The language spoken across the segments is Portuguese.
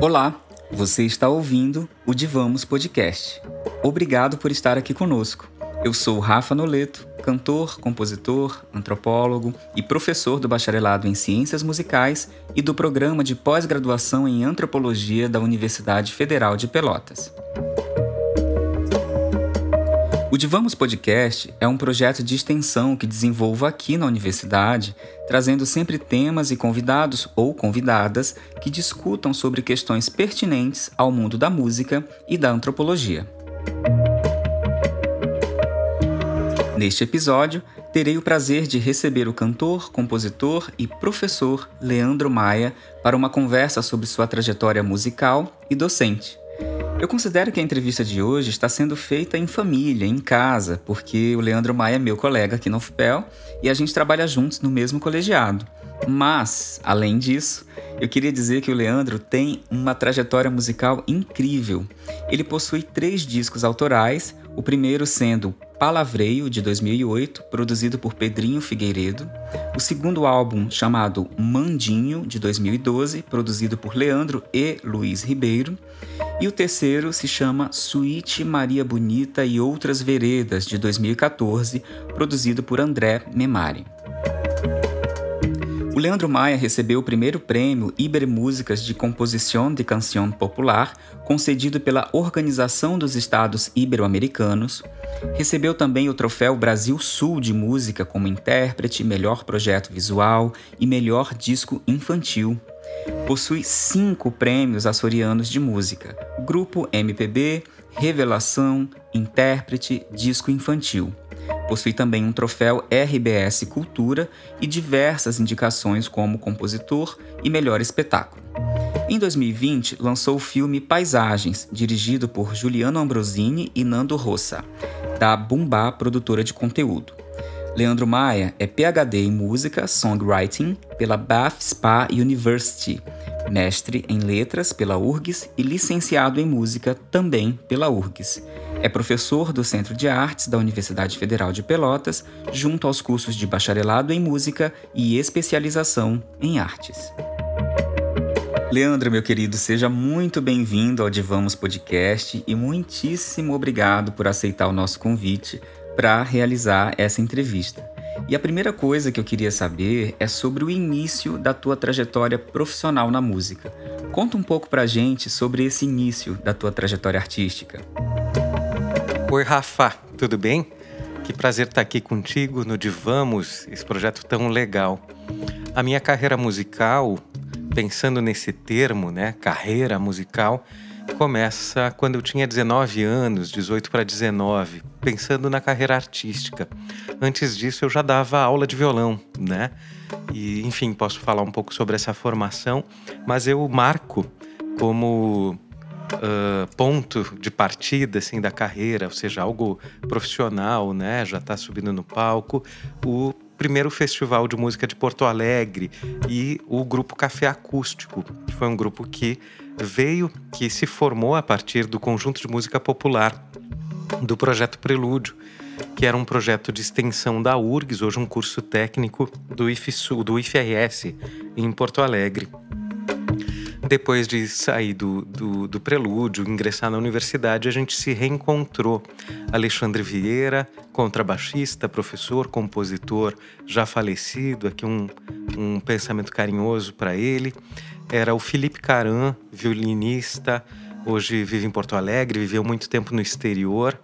Olá, você está ouvindo o Divamos Podcast. Obrigado por estar aqui conosco. Eu sou Rafa Noleto, cantor, compositor, antropólogo e professor do bacharelado em Ciências Musicais e do programa de pós-graduação em Antropologia da Universidade Federal de Pelotas. O Divamos Podcast é um projeto de extensão que desenvolvo aqui na universidade, trazendo sempre temas e convidados ou convidadas que discutam sobre questões pertinentes ao mundo da música e da antropologia. Neste episódio, terei o prazer de receber o cantor, compositor e professor Leandro Maia para uma conversa sobre sua trajetória musical e docente. Eu considero que a entrevista de hoje está sendo feita em família, em casa, porque o Leandro Maia é meu colega aqui no UFPEL e a gente trabalha juntos no mesmo colegiado. Mas, além disso, eu queria dizer que o Leandro tem uma trajetória musical incrível. Ele possui três discos autorais, o primeiro sendo Palavreio, de 2008, produzido por Pedrinho Figueiredo. O segundo álbum, chamado Mandinho, de 2012, produzido por Leandro e Luiz Ribeiro. E o terceiro se chama Suíte Maria Bonita e Outras Veredas, de 2014, produzido por André Memari. O Leandro Maia recebeu o primeiro prêmio Iber Músicas de Composição de Canção Popular, concedido pela Organização dos Estados Ibero-Americanos. Recebeu também o troféu Brasil Sul de Música como intérprete, melhor projeto visual e melhor disco infantil. Possui cinco prêmios açorianos de música: Grupo MPB, Revelação, Intérprete, Disco Infantil. Possui também um troféu RBS Cultura e diversas indicações como compositor e melhor espetáculo. Em 2020, lançou o filme Paisagens, dirigido por Juliano Ambrosini e Nando Rossa, da Bumbá Produtora de Conteúdo. Leandro Maia é PhD em Música Songwriting pela Bath Spa University, mestre em Letras pela URGS e licenciado em Música também pela URGS. É professor do Centro de Artes da Universidade Federal de Pelotas, junto aos cursos de bacharelado em música e especialização em artes. Leandro, meu querido, seja muito bem-vindo ao Divamos Podcast e muitíssimo obrigado por aceitar o nosso convite para realizar essa entrevista. E a primeira coisa que eu queria saber é sobre o início da tua trajetória profissional na música. Conta um pouco pra gente sobre esse início da tua trajetória artística. Oi, Rafa, tudo bem? Que prazer estar aqui contigo no Divamos, esse projeto tão legal. A minha carreira musical, pensando nesse termo, né, carreira musical, começa quando eu tinha 19 anos, 18 para 19, pensando na carreira artística. Antes disso eu já dava aula de violão, né? E enfim, posso falar um pouco sobre essa formação, mas eu marco como uh, ponto de partida assim da carreira, ou seja, algo profissional, né? Já está subindo no palco. O primeiro festival de música de Porto Alegre e o grupo Café Acústico, que foi um grupo que veio, que se formou a partir do conjunto de música popular do projeto Prelúdio, que era um projeto de extensão da URGS, hoje um curso técnico do IFSU, do IFRS em Porto Alegre. Depois de sair do, do, do, prelúdio, ingressar na universidade, a gente se reencontrou. Alexandre Vieira, contrabaixista, professor, compositor, já falecido, aqui um, um pensamento carinhoso para ele. Era o Felipe Caran, violinista, hoje vive em Porto Alegre, viveu muito tempo no exterior.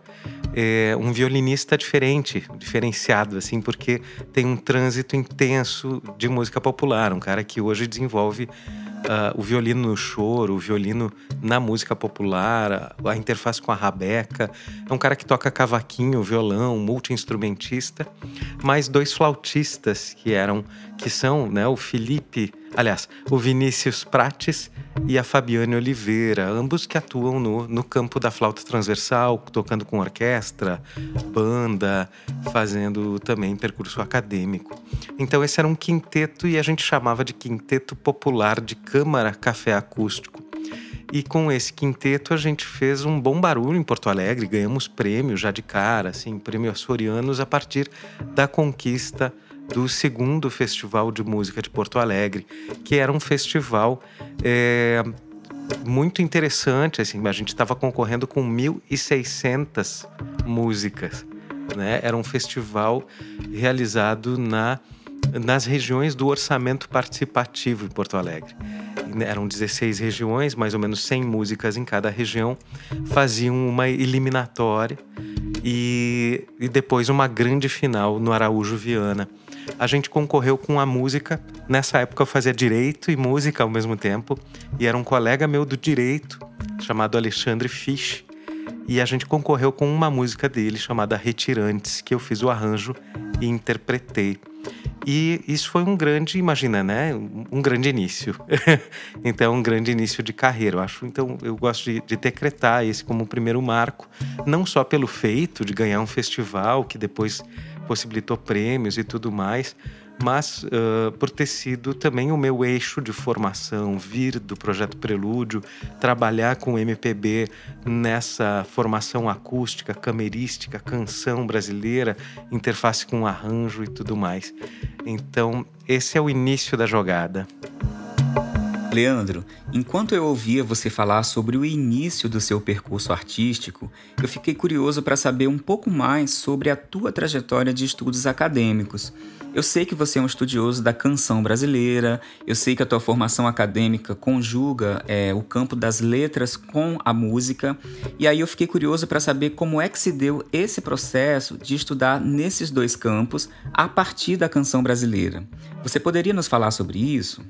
É um violinista diferente, diferenciado, assim, porque tem um trânsito intenso de música popular, um cara que hoje desenvolve uh, o violino no choro, o violino na música popular, a, a interface com a rabeca. É um cara que toca cavaquinho, violão, multi-instrumentista, mais dois flautistas que eram, que são, né, o Felipe, aliás, o Vinícius Prates e a Fabiane Oliveira, ambos que atuam no, no campo da flauta transversal, tocando com orquestra, banda, fazendo também percurso acadêmico. Então esse era um quinteto e a gente chamava de quinteto popular de câmara café acústico. E com esse quinteto a gente fez um bom barulho em Porto Alegre, ganhamos prêmio já de cara, assim, prêmio Açorianos a partir da conquista do segundo Festival de Música de Porto Alegre, que era um festival é, muito interessante. Assim, a gente estava concorrendo com 1.600 músicas. Né? Era um festival realizado na, nas regiões do orçamento participativo em Porto Alegre. Eram 16 regiões, mais ou menos 100 músicas em cada região, faziam uma eliminatória e, e depois uma grande final no Araújo Viana a gente concorreu com a música. Nessa época eu fazia direito e música ao mesmo tempo. E era um colega meu do direito, chamado Alexandre Fisch. E a gente concorreu com uma música dele chamada Retirantes, que eu fiz o arranjo e interpretei. E isso foi um grande, imagina, né? Um grande início. então, um grande início de carreira. Eu acho, então, eu gosto de, de decretar esse como o primeiro marco, não só pelo feito de ganhar um festival que depois possibilitou prêmios e tudo mais, mas uh, por ter sido também o meu eixo de formação, vir do projeto Prelúdio, trabalhar com MPB nessa formação acústica, camerística, canção brasileira, interface com arranjo e tudo mais. Então, esse é o início da jogada. Leandro, enquanto eu ouvia você falar sobre o início do seu percurso artístico, eu fiquei curioso para saber um pouco mais sobre a tua trajetória de estudos acadêmicos. Eu sei que você é um estudioso da canção brasileira, eu sei que a tua formação acadêmica conjuga é, o campo das letras com a música, e aí eu fiquei curioso para saber como é que se deu esse processo de estudar nesses dois campos a partir da canção brasileira. Você poderia nos falar sobre isso?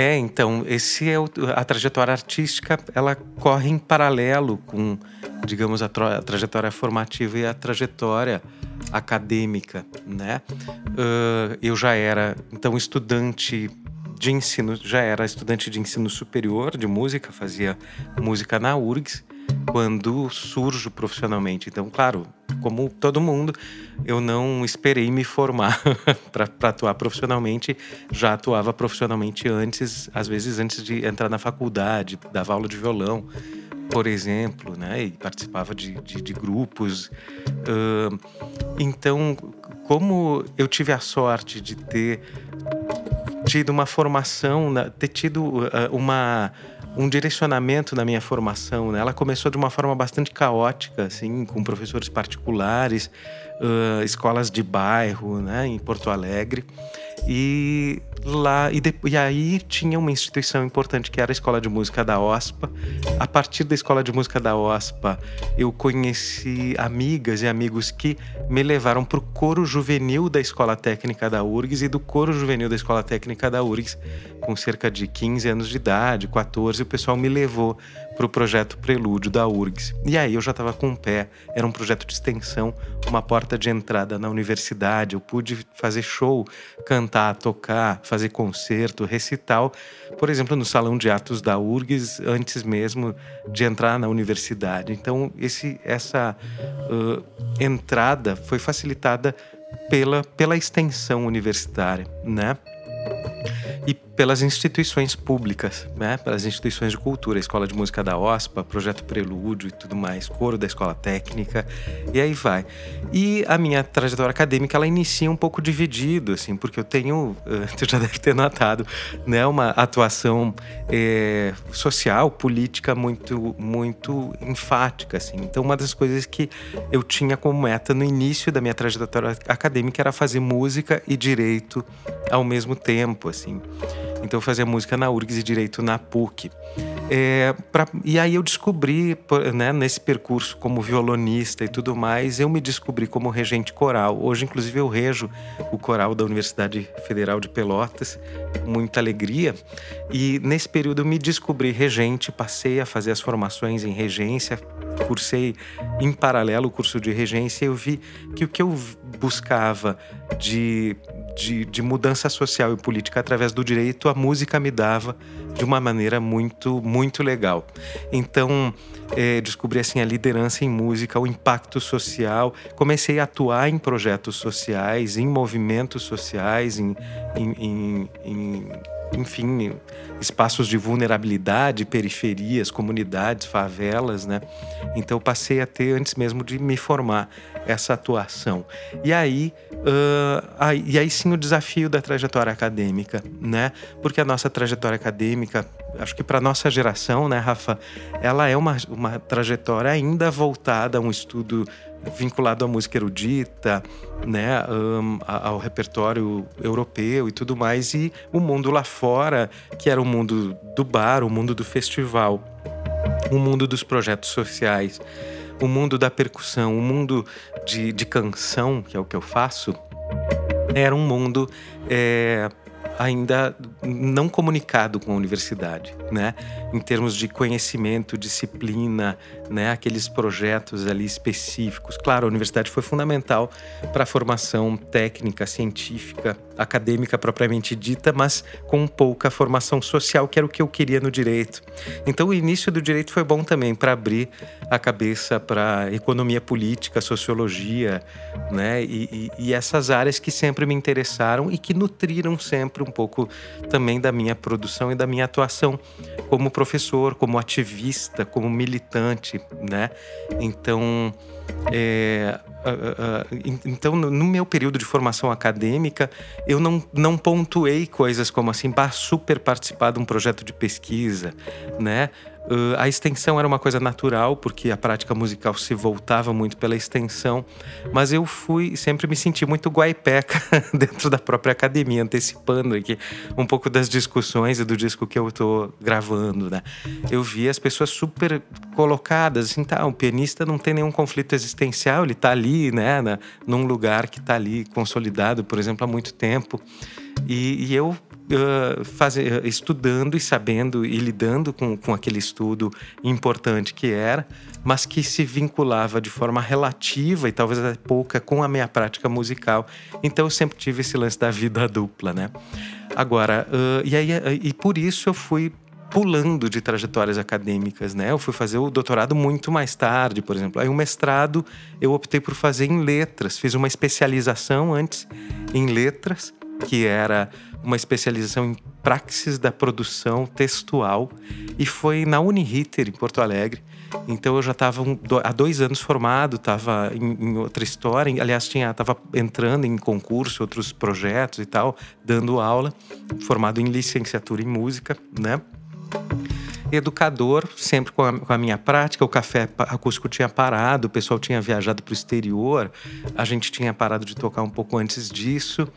É, então, esse é o, a trajetória artística, ela corre em paralelo com, digamos, a, tra, a trajetória formativa e a trajetória acadêmica, né? Uh, eu já era, então, estudante de ensino, já era estudante de ensino superior de música, fazia música na URGS, quando surjo profissionalmente. Então, claro, como todo mundo, eu não esperei me formar para atuar profissionalmente. Já atuava profissionalmente antes, às vezes antes de entrar na faculdade, dava aula de violão, por exemplo, né? E participava de, de, de grupos. Uh, então, como eu tive a sorte de ter tido uma formação, ter tido uh, uma um direcionamento na minha formação. Né? Ela começou de uma forma bastante caótica, assim, com professores particulares, uh, escolas de bairro, né, em Porto Alegre. E lá e, de, e, aí tinha uma instituição importante que era a Escola de Música da OSPA. A partir da Escola de Música da OSPA, eu conheci amigas e amigos que me levaram para o coro juvenil da Escola Técnica da URGS e do coro juvenil da Escola Técnica da URGS, com cerca de 15 anos de idade, 14, o pessoal me levou para o projeto Prelúdio da URGS. E aí eu já estava com o pé, era um projeto de extensão, uma porta de entrada na universidade. Eu pude fazer show, cantar, tocar, fazer concerto, recital, por exemplo, no salão de atos da URGS, antes mesmo de entrar na universidade. Então, esse, essa uh, entrada foi facilitada pela, pela extensão universitária, né? E pelas instituições públicas, né? pelas instituições de cultura, Escola de Música da OSPA, Projeto Prelúdio e tudo mais, coro da Escola Técnica, e aí vai. E a minha trajetória acadêmica, ela inicia um pouco dividido, assim, porque eu tenho, você já deve ter notado, né, uma atuação é, social, política muito, muito enfática, assim. Então, uma das coisas que eu tinha como meta no início da minha trajetória acadêmica era fazer música e direito ao mesmo tempo, assim. Então eu fazia música na URGS e direito na PUC. É, pra, e aí eu descobri, né, nesse percurso como violonista e tudo mais, eu me descobri como regente coral. Hoje, inclusive, eu rejo o coral da Universidade Federal de Pelotas, com muita alegria. E nesse período eu me descobri regente, passei a fazer as formações em regência, cursei em paralelo o curso de regência e eu vi que o que eu buscava de de, de, mudança social e política através do direito, a música me dava de uma maneira muito, muito legal. Então, é, descobri assim a liderança em música, o impacto social. Comecei a atuar em projetos sociais, em movimentos sociais, em, em, em, em enfim, espaços de vulnerabilidade, periferias, comunidades, favelas, né? Então passei a ter, antes mesmo de me formar, essa atuação. E aí, uh, aí, e aí sim o desafio da trajetória acadêmica, né? Porque a nossa trajetória acadêmica, acho que para nossa geração, né, Rafa, ela é uma, uma trajetória ainda voltada a um estudo vinculado à música erudita, né, um, ao repertório europeu e tudo mais, e o mundo lá fora, que era o mundo do bar, o mundo do festival, o mundo dos projetos sociais, o mundo da percussão, o mundo de, de canção, que é o que eu faço, era um mundo é, ainda não comunicado com a universidade, né? Em termos de conhecimento, disciplina, né? Aqueles projetos ali específicos. Claro, a universidade foi fundamental para a formação técnica, científica, acadêmica propriamente dita, mas com pouca formação social, que era o que eu queria no direito. Então, o início do direito foi bom também para abrir a cabeça para economia política, sociologia, né? E, e, e essas áreas que sempre me interessaram e que nutriram sempre um pouco também da minha produção e da minha atuação como professor, como ativista, como militante, né? Então, é, uh, uh, então no, meu período de formação acadêmica, eu não, não pontuei coisas como assim, super participar de um projeto de pesquisa, né? Uh, a extensão era uma coisa natural, porque a prática musical se voltava muito pela extensão, mas eu fui, sempre me senti muito guaipeca dentro da própria academia, antecipando aqui um pouco das discussões e do disco que eu estou gravando, né? Eu vi as pessoas super colocadas, assim, tá, o pianista não tem nenhum conflito existencial, ele está ali, né, na, num lugar que está ali consolidado, por exemplo, há muito tempo. E, e eu faz, uh, estudando e sabendo e lidando com, com aquele estudo importante que era, mas que se vinculava de forma relativa e talvez até pouca com a minha prática musical. Então eu sempre tive esse lance da vida dupla, né? Agora, uh, e, aí, e por isso eu fui pulando de trajetórias acadêmicas, né? Eu fui fazer o doutorado muito mais tarde, por exemplo. Aí o mestrado eu optei por fazer em letras, fiz uma especialização antes em letras, que era uma especialização em praxis da produção textual e foi na Uniriter em Porto Alegre. Então eu já estava um, há dois anos formado, estava em, em, outra história. Aliás, tinha estava entrando em concurso, outros projetos e tal, dando aula, formado em licenciatura em música, né? Educador, sempre com a, com a, minha prática. O café acústico tinha parado, o pessoal tinha viajado para o exterior, a gente tinha parado de tocar um pouco antes disso.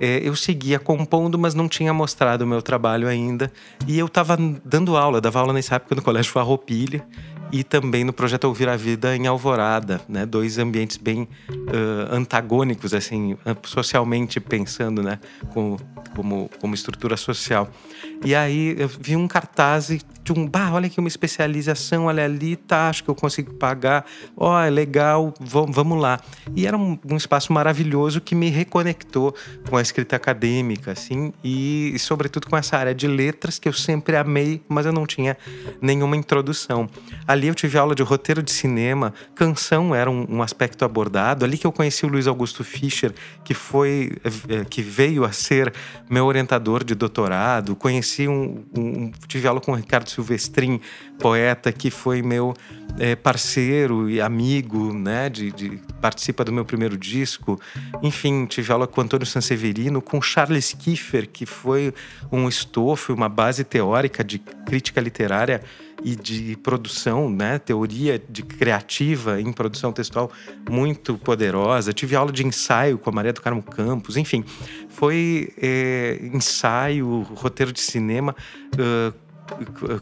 É, eu seguia compondo, mas não tinha mostrado o meu trabalho ainda. E eu estava dando aula, dava aula nessa época no Colégio Farroupilha e também no projeto Ouvir a Vida em Alvorada, né? Dois ambientes bem uh, antagônicos, assim, socialmente pensando, né? Como, como, como estrutura social. E aí eu vi um cartaz de um, bah, olha aqui uma especialização, olha ali, tá, acho que eu consigo pagar, ó, oh, é legal, vamos lá. E era um, um, espaço maravilhoso que me reconectou com a escrita acadêmica, assim, e, e sobretudo com essa área de letras que eu sempre amei, mas eu não tinha nenhuma introdução. Ali eu tive aula de roteiro de cinema, canção era um, um aspecto abordado, ali que eu conheci o Luiz Augusto Fischer, que foi, eh, que veio a ser meu orientador de doutorado, conheci um, um tive aula com o Ricardo Silvestrin, poeta que foi meu é, parceiro e amigo, né? De, de, participa do meu primeiro disco. Enfim, tive aula com Antônio Sanseverino, com Charles Kiefer, que foi um estofo, uma base teórica de crítica literária e de produção, né? Teoria de criativa em produção textual muito poderosa. Tive aula de ensaio com a Maria do Carmo Campos. Enfim, foi é, ensaio, roteiro de cinema. Uh,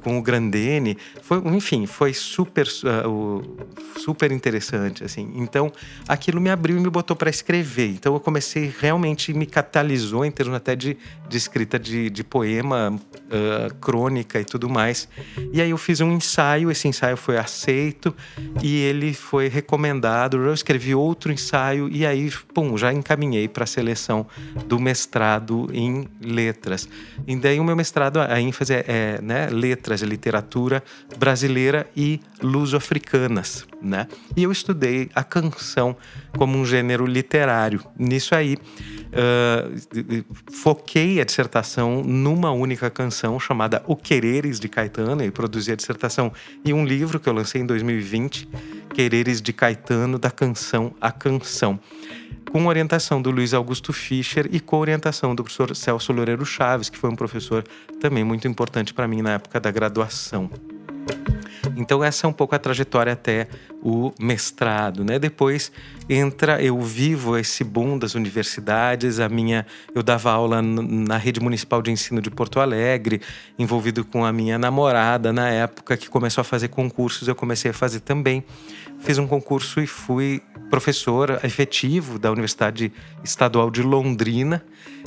com o Grandene, foi, enfim, foi super, uh, super interessante, assim. Então, aquilo me abriu e me botou para escrever. Então, eu comecei realmente me catalisou em termos até de, de escrita de, de poema, uh, crônica e tudo mais. E aí eu fiz um ensaio, esse ensaio foi aceito e ele foi recomendado. Eu escrevi outro ensaio e aí, pum, já encaminhei para a seleção do mestrado em letras. E daí o meu mestrado, a ênfase é, é né? Letras e literatura brasileira e luso-africanas, né? E eu estudei a canção como um gênero literário. Nisso aí, uh, foquei a dissertação numa única canção chamada O Quereres de Caetano, e produzi a dissertação em um livro que eu lancei em 2020, Quereres de Caetano, da canção a canção com orientação do Luiz Augusto Fischer e com orientação do professor Celso Loureiro Chaves, que foi um professor também muito importante para mim na época da graduação. Então essa é um pouco a trajetória até o mestrado, né? Depois entra, eu vivo esse boom das universidades, a minha, eu dava aula na rede municipal de ensino de Porto Alegre, envolvido com a minha namorada na época que começou a fazer concursos, eu comecei a fazer também. Fiz um concurso e fui professor efetivo da Universidade Estadual de Londrina.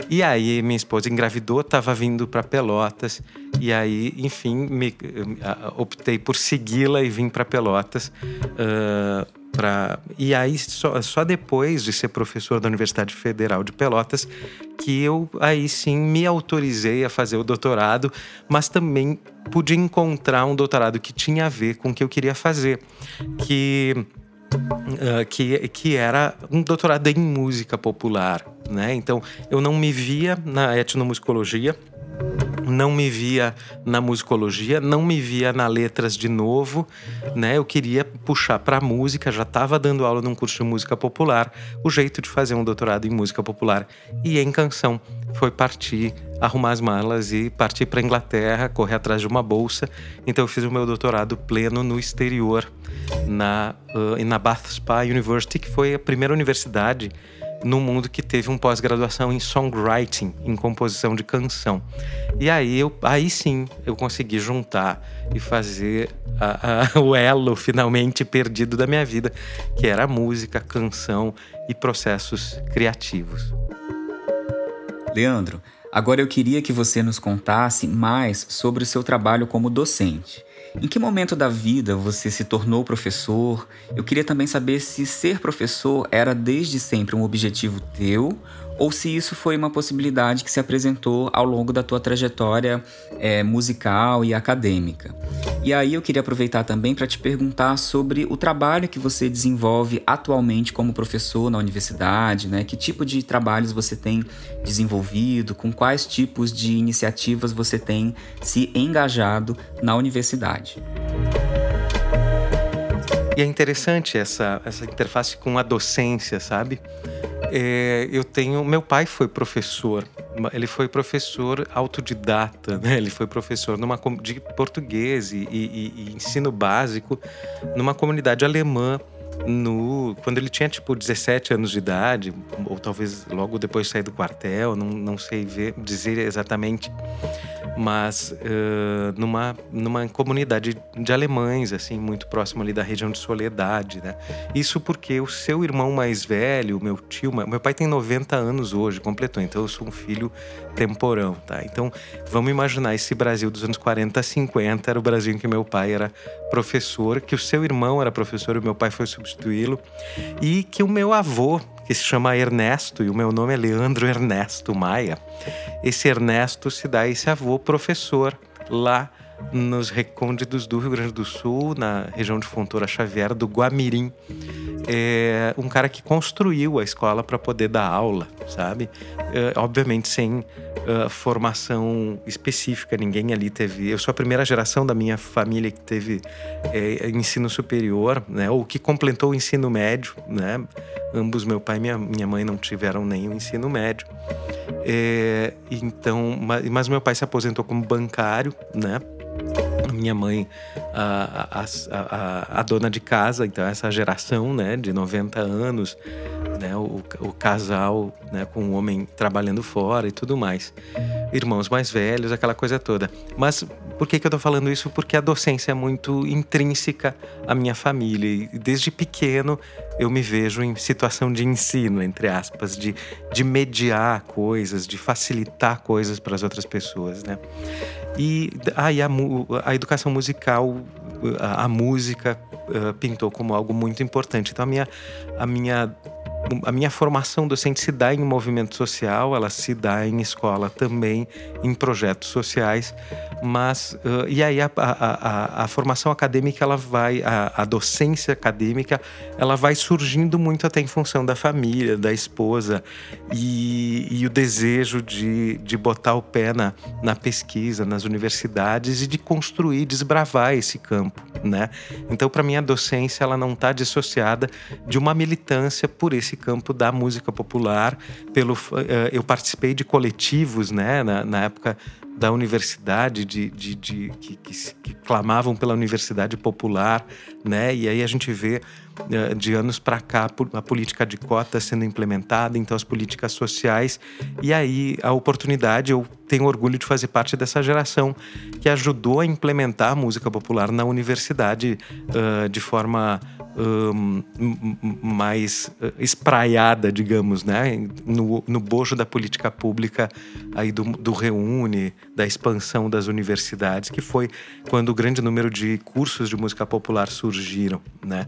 E aí minha esposa engravidou, estava vindo para Pelotas e aí, enfim, me, optei por segui-la e vim para Pelotas. Uh, pra... E aí, só, só depois de ser professor da Universidade Federal de Pelotas, que eu aí sim me autorizei a fazer o doutorado, mas também pude encontrar um doutorado que tinha a ver com o que eu queria fazer. Que. Uh, que, que era um doutorado em música popular, né? Então eu não me via na etnomusicologia, não me via na musicologia, não me via na letras de novo, né? Eu queria puxar para música, já estava dando aula num curso de música popular. O jeito de fazer um doutorado em música popular e em canção foi partir, arrumar as malas e partir para Inglaterra, correr atrás de uma bolsa. Então eu fiz o meu doutorado pleno no exterior, na uh, na Bath Spa University, que foi a primeira universidade no mundo que teve um pós-graduação em songwriting, em composição de canção. E aí, eu, aí sim eu consegui juntar e fazer a, a, o elo finalmente perdido da minha vida, que era música, canção e processos criativos. Leandro, agora eu queria que você nos contasse mais sobre o seu trabalho como docente. Em que momento da vida você se tornou professor? Eu queria também saber se ser professor era desde sempre um objetivo teu ou se isso foi uma possibilidade que se apresentou ao longo da tua trajetória é, musical e acadêmica. E aí eu queria aproveitar também para te perguntar sobre o trabalho que você desenvolve atualmente como professor na universidade, né? Que tipo de trabalhos você tem desenvolvido, com quais tipos de iniciativas você tem se engajado na universidade. E é interessante essa, essa interface com a docência, sabe? É, eu tenho. Meu pai foi professor. Ele foi professor autodidata, né? Ele foi professor numa, de português e, e, e ensino básico numa comunidade alemã no quando ele tinha tipo 17 anos de idade, ou talvez logo depois de sair do quartel, não, não sei ver, dizer exatamente mas uh, numa, numa comunidade de alemães, assim, muito próximo ali da região de Soledade, né? Isso porque o seu irmão mais velho, meu tio, meu pai tem 90 anos hoje, completou, então eu sou um filho temporão, tá? Então, vamos imaginar esse Brasil dos anos 40, 50, era o Brasil em que meu pai era professor, que o seu irmão era professor e meu pai foi substituí-lo, e que o meu avô, que se chama Ernesto, e o meu nome é Leandro Ernesto Maia. Esse Ernesto se dá esse avô professor lá nos recônditos do Rio Grande do Sul, na região de Fontoura Xavier, do Guamirim. É um cara que construiu a escola para poder dar aula, sabe? É, obviamente sem uh, formação específica, ninguém ali teve. Eu sou a primeira geração da minha família que teve é, ensino superior, né? Ou que completou o ensino médio, né? Ambos, meu pai e minha, minha mãe, não tiveram nenhum ensino médio. É, então, mas, mas meu pai se aposentou como bancário, né? minha mãe, a, a, a, a, dona de casa, então essa geração, né, de 90 anos, né, o, o casal, né, com o homem trabalhando fora e tudo mais. Irmãos mais velhos, aquela coisa toda. Mas por que, que eu tô falando isso? Porque a docência é muito intrínseca à minha família. E desde pequeno eu me vejo em situação de ensino, entre aspas, de, de mediar coisas, de facilitar coisas para as outras pessoas, né? E aí ah, a, a educação musical, a, a música uh, pintou como algo muito importante. Então a minha, a minha a minha formação docente se dá em movimento social, ela se dá em escola também, em projetos sociais, mas uh, e aí a, a, a, a, formação acadêmica ela vai a, docência acadêmica ela vai surgindo muito até em função da família da esposa e, e o desejo de, de botar o pé na, na pesquisa nas universidades e de construir desbravar esse campo né? Então para mim a docência ela não está dissociada de uma militância por esse campo da música popular pelo uh, eu participei de coletivos né na, na época da universidade, de, de, de que, que, que, clamavam pela universidade popular, né? E aí a gente vê uh, de anos para cá a política de cota sendo implementada, então as políticas sociais e aí a oportunidade. Eu tenho orgulho de fazer parte dessa geração que ajudou a implementar a música popular na universidade uh, de forma mais uh, espraiada, digamos, né? No, no bojo da política pública aí do, do Reúne, da expansão das universidades, que foi quando o grande número de cursos de música popular surgiram, né?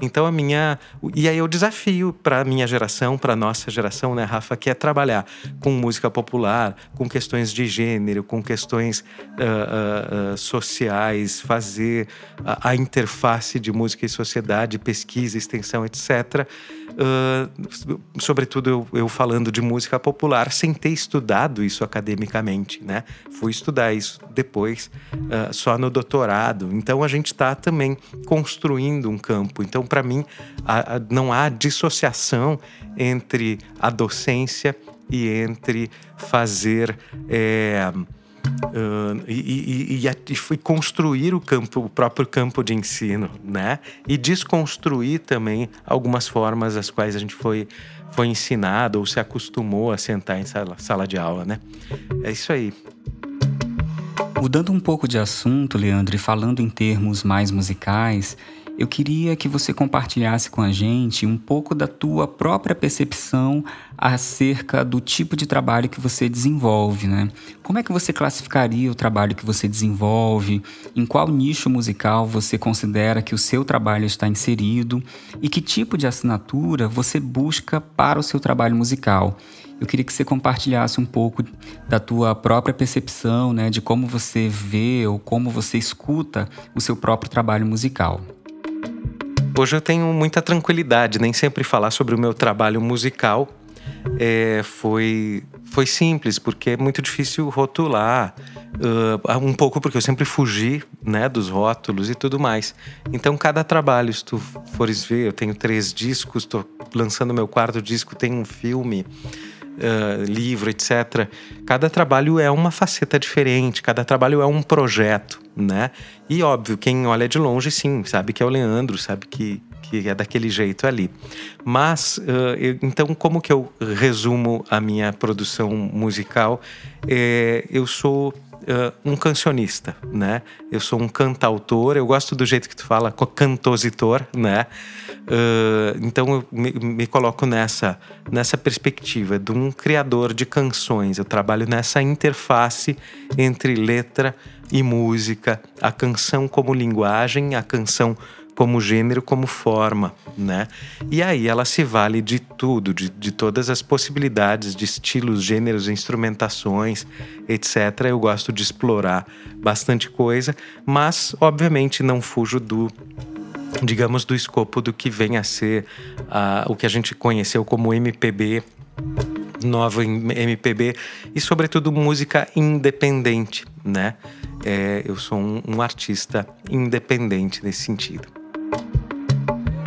Então a minha e aí o desafio para a minha geração, para nossa geração, né, Rafa, que é trabalhar com música popular, com questões de gênero, com questões uh, uh, sociais, fazer a, a interface de música e sociedade de pesquisa, extensão, etc. Uh, sobretudo eu, eu, falando de música popular, sem ter estudado isso academicamente, né? Fui estudar isso depois, uh, só no doutorado. Então a gente está também construindo um campo. Então, para mim, a, a, não há dissociação entre a docência e entre fazer. É, Uh, e, e, e, fui construir o campo, o próprio campo de ensino, né? E desconstruir também algumas formas as quais a gente foi, foi ensinado ou se acostumou a sentar em sala, sala de aula, né? É isso aí. Mudando um pouco de assunto, Leandro, e falando em termos mais musicais, eu queria que você compartilhasse com a gente um pouco da tua própria percepção acerca do tipo de trabalho que você desenvolve, né? Como é que você classificaria o trabalho que você desenvolve? Em qual nicho musical você considera que o seu trabalho está inserido? E que tipo de assinatura você busca para o seu trabalho musical? Eu queria que você compartilhasse um pouco da tua própria percepção, né, de como você vê ou como você escuta o seu próprio trabalho musical. Hoje eu tenho muita tranquilidade, nem sempre falar sobre o meu trabalho musical é, foi, foi simples, porque é muito difícil rotular. Uh, um pouco porque eu sempre fugi né, dos rótulos e tudo mais. Então, cada trabalho, se tu fores ver, eu tenho três discos, estou lançando meu quarto disco, tem um filme uh, livro, etc. Cada trabalho é uma faceta diferente, cada trabalho é um projeto, né? E óbvio, quem olha de longe, sim, sabe que é o Leandro, sabe que, que é daquele jeito ali. Mas, uh, eu, então, como que eu resumo a minha produção musical? É, eu sou uh, um cancionista, né? Eu sou um cantautor, eu gosto do jeito que tu fala, cantositor, né? Uh, então eu me, me, coloco nessa, nessa perspectiva de um criador de canções. Eu trabalho nessa interface entre letra e música, a canção como linguagem, a canção como gênero, como forma, né? E aí ela se vale de tudo, de, de todas as possibilidades de estilos, gêneros, instrumentações, etc. Eu gosto de explorar bastante coisa, mas obviamente não fujo do digamos do escopo do que vem a ser uh, o que a gente conheceu como MPB nova MPB e sobretudo música independente, né? É, eu sou um, um artista independente nesse sentido.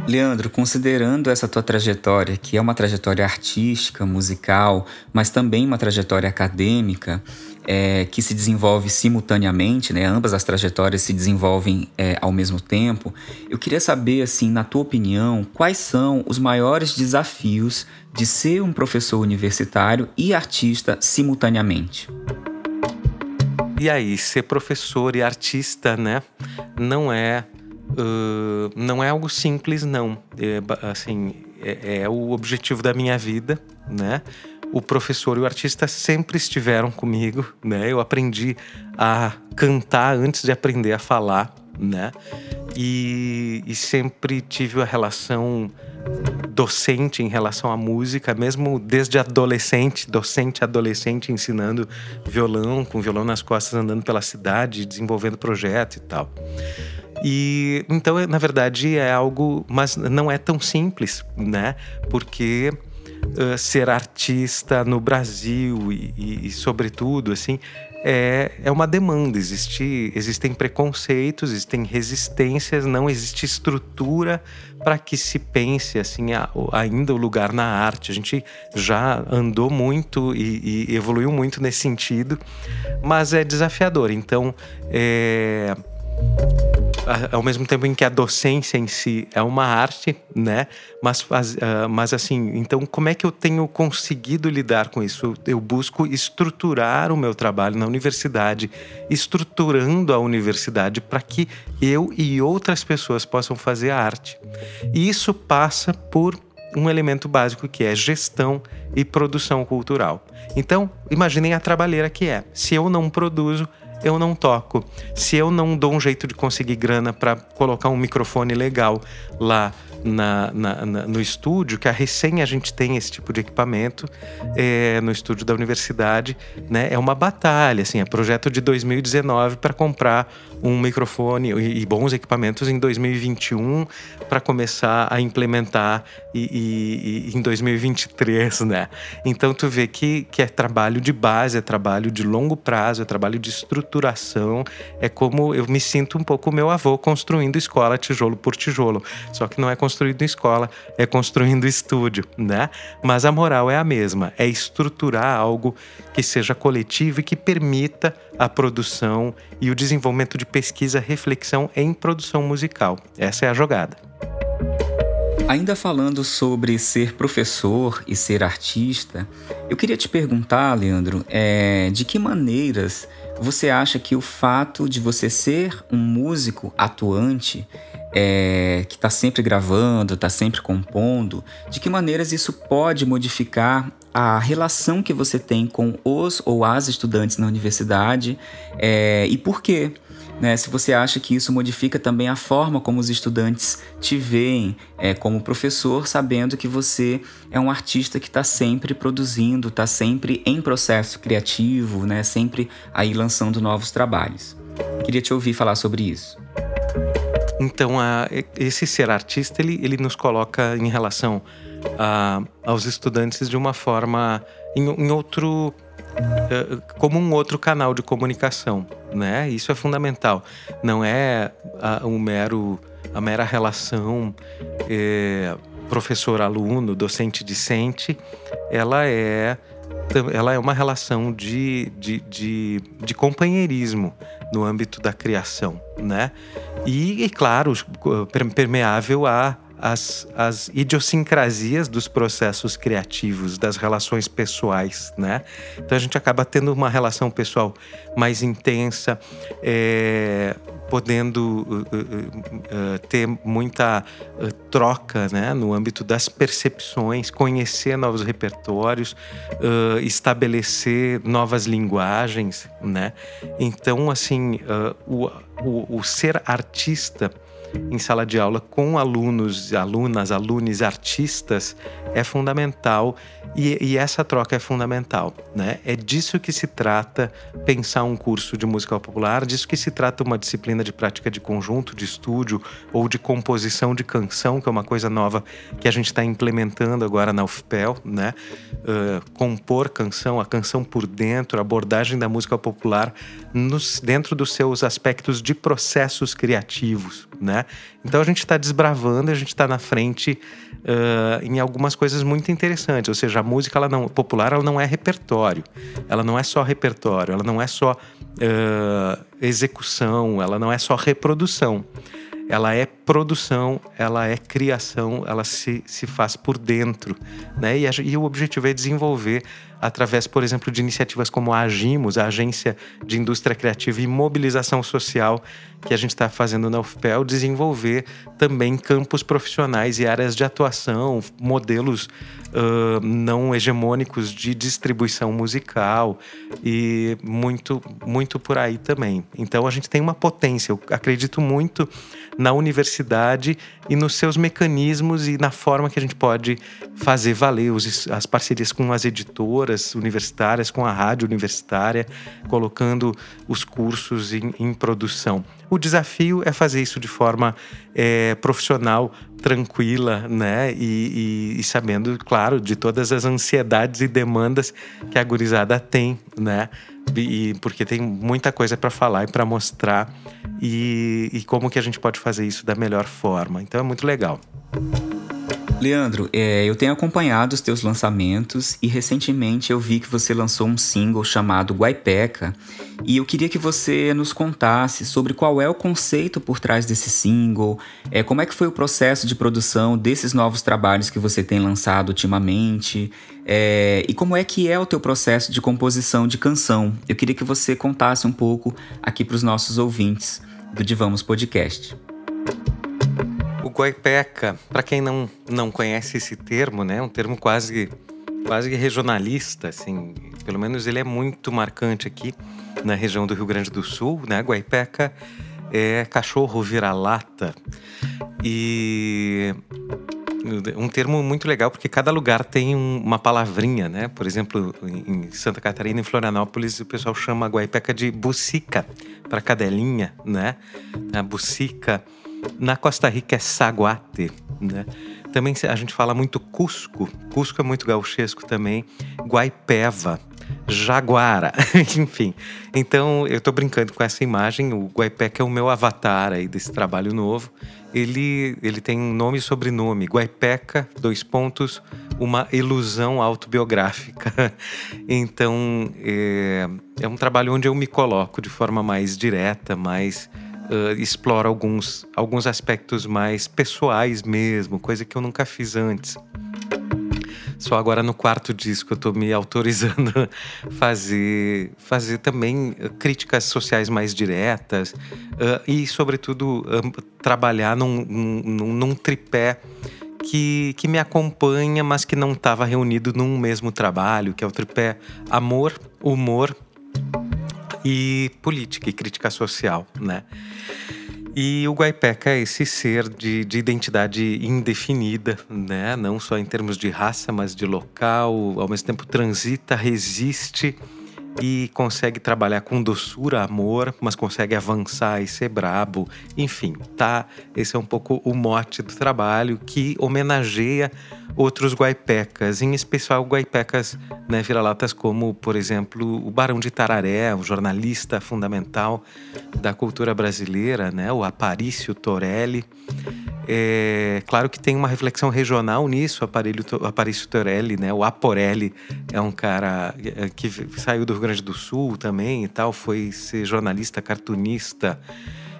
Leandro, considerando essa tua trajetória, que é uma trajetória artística, musical, mas também uma trajetória acadêmica, é, que se desenvolve simultaneamente, né? ambas as trajetórias se desenvolvem é, ao mesmo tempo, eu queria saber, assim, na tua opinião, quais são os maiores desafios de ser um professor universitário e artista simultaneamente? E aí, ser professor e artista, né, não é Uh, não é algo simples, não. É, assim, é, é, o objetivo da minha vida, né? O professor e o artista sempre estiveram comigo, né? Eu aprendi a cantar antes de aprender a falar, né? E, e sempre tive a relação docente em relação à música, mesmo desde adolescente, docente adolescente ensinando violão, com violão nas costas, andando pela cidade, desenvolvendo projeto e tal. E então, na verdade, é algo, mas não é tão simples, né? Porque uh, ser artista no Brasil e, e, e, sobretudo, assim, é, é uma demanda. Existe, existem preconceitos, existem resistências, não existe estrutura para que se pense assim a, ainda o lugar na arte. A gente já andou muito e, e evoluiu muito nesse sentido, mas é desafiador. Então, é, ao mesmo tempo em que a docência em si é uma arte, né? Mas, faz, uh, mas assim, então como é que eu tenho conseguido lidar com isso? Eu busco estruturar o meu trabalho na universidade, estruturando a universidade para que eu e outras pessoas possam fazer arte. E isso passa por um elemento básico que é gestão e produção cultural. Então, imaginem a trabalheira que é. Se eu não produzo, eu não toco. Se eu não dou um jeito de conseguir grana para colocar um microfone legal lá na, na, na, no estúdio, que a recém a gente tem esse tipo de equipamento é, no estúdio da universidade, né? É uma batalha, assim, é projeto de 2019 para comprar um microfone e, e, bons equipamentos em 2021 para começar a implementar e, e, e, em 2023, né? Então tu vê que, que é trabalho de base, é trabalho de longo prazo, é trabalho de estruturação, é como eu me sinto um pouco meu avô construindo escola tijolo por tijolo, só que não é construindo escola, é construindo estúdio, né? Mas a moral é a mesma, é estruturar algo que seja coletivo e que permita a produção e o desenvolvimento de pesquisa, reflexão em produção musical. Essa é a jogada. Ainda falando sobre ser professor e ser artista, eu queria te perguntar, Leandro, é, de que maneiras você acha que o fato de você ser um músico atuante é, que está sempre gravando, está sempre compondo, de que maneiras isso pode modificar a relação que você tem com os ou as estudantes na universidade é, e por quê? Né, se você acha que isso modifica também a forma como os estudantes te veem é, como professor, sabendo que você é um artista que está sempre produzindo, está sempre em processo criativo, né, sempre aí lançando novos trabalhos. Queria te ouvir falar sobre isso. Então, a, esse ser artista, ele, ele nos coloca em relação a, aos estudantes de uma forma, em, em outro, é, como um outro canal de comunicação, né? Isso é fundamental. Não é a, um mero, a mera relação é, professor-aluno, docente-discente, ela é ela é uma relação de, de, de, de companheirismo no âmbito da criação, né? E, e claro, permeável a as, as idiosincrasias dos processos criativos, das relações pessoais, né? Então a gente acaba tendo uma relação pessoal mais intensa, é, podendo uh, uh, uh, ter muita troca, né? No âmbito das percepções, conhecer novos repertórios, estabelecer novas linguagens, né? Então, assim, o, o, o ser artista em sala de aula com alunos, alunas, alunos, artistas é fundamental e, e, essa troca é fundamental, né? É disso que se trata pensar um curso de música popular, disso que se trata uma disciplina de prática de conjunto, de estúdio ou de composição de canção, que é uma coisa nova que a gente está implementando agora na UFPEL, né? Uh, compor canção, a canção por dentro, a abordagem da música popular nos, dentro dos seus aspectos de processos criativos, né? Então a gente está desbravando, a gente está na frente uh, em algumas coisas muito interessantes. Ou seja, a música ela não, popular ela não é repertório, ela não é só repertório, ela não é só uh, execução, ela não é só reprodução. Ela é produção, ela é criação, ela se, se faz por dentro. Né? E, a, e o objetivo é desenvolver através, por exemplo, de iniciativas como a Agimos, a Agência de Indústria Criativa e Mobilização Social, que a gente está fazendo na UFPEL, desenvolver também campos profissionais e áreas de atuação, modelos uh, não hegemônicos de distribuição musical e muito, muito por aí também. Então a gente tem uma potência. Eu acredito muito na universidade e nos seus mecanismos e na forma que a gente pode fazer valer os, as parcerias com as editoras universitárias, com a rádio universitária, colocando os cursos em, em produção. O desafio é fazer isso de forma é, profissional, tranquila, né? E, e, e, sabendo, claro, de todas as ansiedades e demandas que a gurizada tem, né? E, porque tem muita coisa para falar e para mostrar e, e como que a gente pode fazer isso da melhor forma. Então é muito legal. Leandro, é, eu tenho acompanhado os teus lançamentos e recentemente eu vi que você lançou um single chamado Guaipeca e eu queria que você nos contasse sobre qual é o conceito por trás desse single, é, como é que foi o processo de produção desses novos trabalhos que você tem lançado ultimamente é, e como é que é o teu processo de composição de canção. Eu queria que você contasse um pouco aqui para os nossos ouvintes do Divamos Podcast. Guaipeca, para quem não, não conhece esse termo, né, um termo quase quase regionalista, assim, pelo menos ele é muito marcante aqui na região do Rio Grande do Sul, né? Guaipeca é cachorro vira-lata. E um termo muito legal porque cada lugar tem uma palavrinha, né? Por exemplo, em Santa Catarina, em Florianópolis, o pessoal chama a guaipeca de bucica para cadelinha, né? A bucica na Costa Rica é saguate, né? Também a gente fala muito Cusco. Cusco é muito gauchesco também. Guaipeva, Jaguara, enfim. Então eu tô brincando com essa imagem. O Guaipeca é o meu avatar aí desse trabalho novo. Ele, ele tem um nome e sobrenome. Guaipeca, dois pontos, uma ilusão autobiográfica. então é, é um trabalho onde eu me coloco de forma mais direta, mais uh, explora alguns, alguns aspectos mais pessoais mesmo, coisa que eu nunca fiz antes. Só agora no quarto disco eu estou me autorizando a fazer, fazer também críticas sociais mais diretas uh, e, sobretudo, trabalhar num, num, num tripé que, que me acompanha, mas que não estava reunido num mesmo trabalho, que é o tripé amor, humor e política e crítica social, né? E o Guaipeca é esse ser de, de, identidade indefinida, né? não só em termos de raça, mas de local, ao mesmo tempo transita, resiste e consegue trabalhar com doçura, amor, mas consegue avançar e ser brabo. Enfim, tá? Esse é um pouco o mote do trabalho que homenageia outros guaipecas, em especial guaipecas né, vira-latas como, por exemplo, o Barão de Tararé, um jornalista fundamental da cultura brasileira, né, o Aparício Torelli. É, claro que tem uma reflexão regional nisso, Aparelho, Aparício Torelli, né, o Aporelli é um cara é, que saiu do Rio Grande do Sul também e tal, foi ser jornalista, cartunista,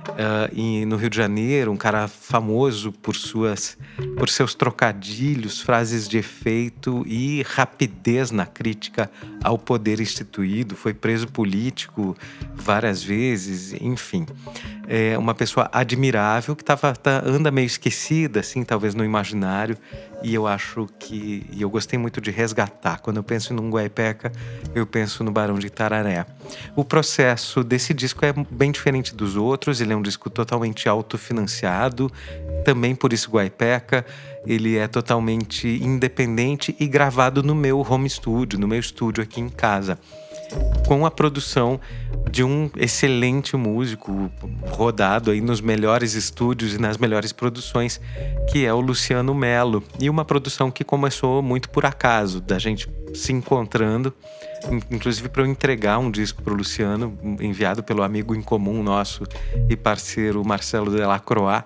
uh, no Rio de Janeiro, um cara famoso por suas por seus trocadilhos, frases de efeito e rapidez na crítica ao poder instituído. Foi preso político várias vezes, enfim. É uma pessoa admirável que tava, tá, anda meio esquecida, assim, talvez no imaginário. E eu acho que. E eu gostei muito de resgatar. Quando eu penso num Guaipeca, eu penso no Barão de Tararé. O processo desse disco é bem diferente dos outros. Ele é um disco totalmente autofinanciado. Também por isso Guaipeca. Ele é totalmente independente e gravado no meu home studio, no meu estúdio aqui em casa com a produção de um excelente músico rodado aí nos melhores estúdios e nas melhores produções, que é o Luciano Melo. E uma produção que começou muito por acaso, da gente se encontrando inclusive para eu entregar um disco para o Luciano, enviado pelo amigo em comum nosso e parceiro Marcelo Delacroix.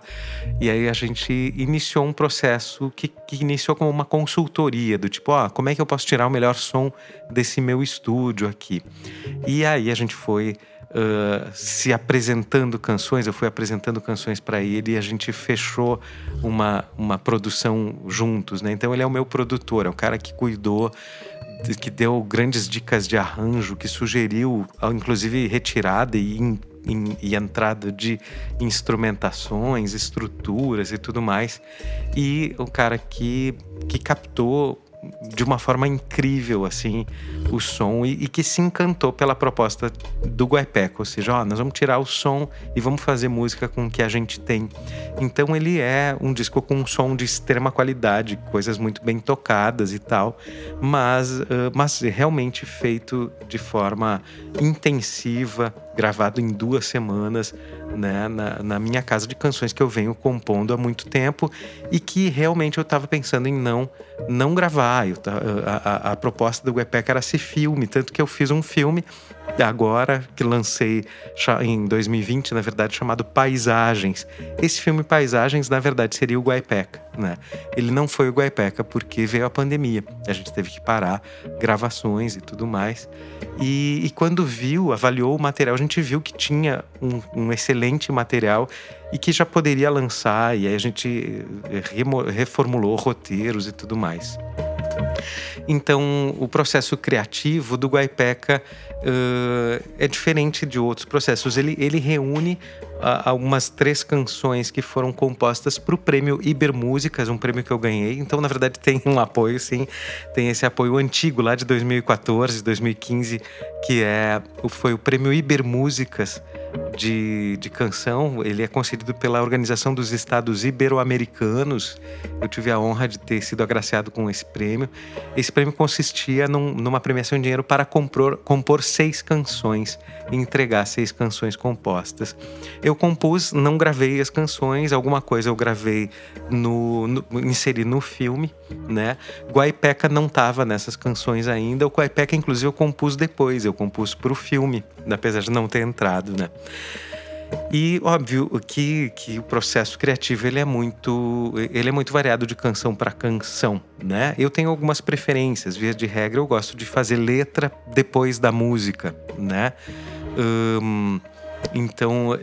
E aí a gente iniciou um processo que, que iniciou como uma consultoria, do tipo, ó, oh, como é que eu posso tirar o melhor som desse meu estúdio aqui? E aí a gente foi Uh, se apresentando canções, eu fui apresentando canções para ele e a gente fechou uma, uma produção juntos, né? Então ele é o meu produtor, é o cara que cuidou que deu grandes dicas de arranjo, que sugeriu, inclusive, retirada e, in, in, e entrada de instrumentações, estruturas e tudo mais. E o cara que, que captou de uma forma incrível assim o som e, e que se encantou pela proposta do Guaipeca, ou seja, ó, nós vamos tirar o som e vamos fazer música com o que a gente tem. Então ele é um disco com um som de extrema qualidade, coisas muito bem tocadas e tal, mas, uh, mas realmente feito de forma intensiva, gravado em duas semanas, né, na, na, minha casa de canções que eu venho compondo há muito tempo e que realmente eu estava pensando em não não gravar. Eu, a, a, a, proposta do Guepeca era ser filme, tanto que eu fiz um filme agora que lancei em 2020, na verdade, chamado Paisagens. Esse filme Paisagens, na verdade, seria o Guaipeca, né? Ele não foi o Guaipeca porque veio a pandemia. A gente teve que parar gravações e tudo mais. E, e quando viu, avaliou o material, a gente viu que tinha um, um excelente material e que já poderia lançar. E aí a gente eh, reformulou roteiros e tudo mais. Então, o processo criativo do Guaipeca uh, é diferente de outros processos. Ele, ele reúne uh, algumas três canções que foram compostas para o prêmio Ibermúsicas, um prêmio que eu ganhei. Então, na verdade, tem um apoio, sim. Tem esse apoio antigo, lá de 2014, 2015, que é, foi o prêmio Ibermúsicas de, de canção. Ele é concedido pela Organização dos Estados Ibero-Americanos. Eu tive a honra de ter sido agraciado com esse prêmio. Esse prêmio consistia num, numa premiação em dinheiro para compor, compor seis canções e entregar seis canções compostas. Eu compus, não gravei as canções, alguma coisa eu gravei no, no inseri no filme, né? Guaipeca não estava nessas canções ainda. O Guaipeca, inclusive, eu compus depois. Eu compus para o filme, apesar de não ter entrado, né? E óbvio que, que o processo criativo ele é muito ele é muito variado de canção para canção, né? Eu tenho algumas preferências, via de regra eu gosto de fazer letra depois da música, né? Um, então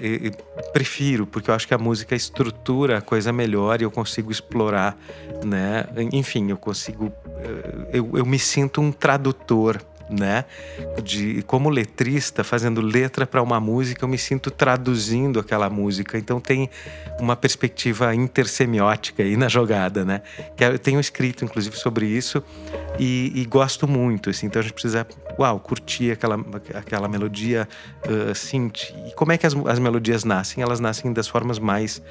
prefiro porque eu acho que a música estrutura a coisa melhor e eu consigo explorar, né? Enfim, eu consigo eh, eu, eu me sinto um tradutor né? De como letrista, fazendo letra para uma música, eu me sinto traduzindo aquela música. Então tem uma perspectiva intersemiótica aí na jogada, né? Que eu tenho escrito, inclusive, sobre isso e, e gosto muito, assim. Então a gente precisa, uau, curtir aquela, aquela melodia uh. E como é que as, as melodias nascem? Elas nascem das formas mais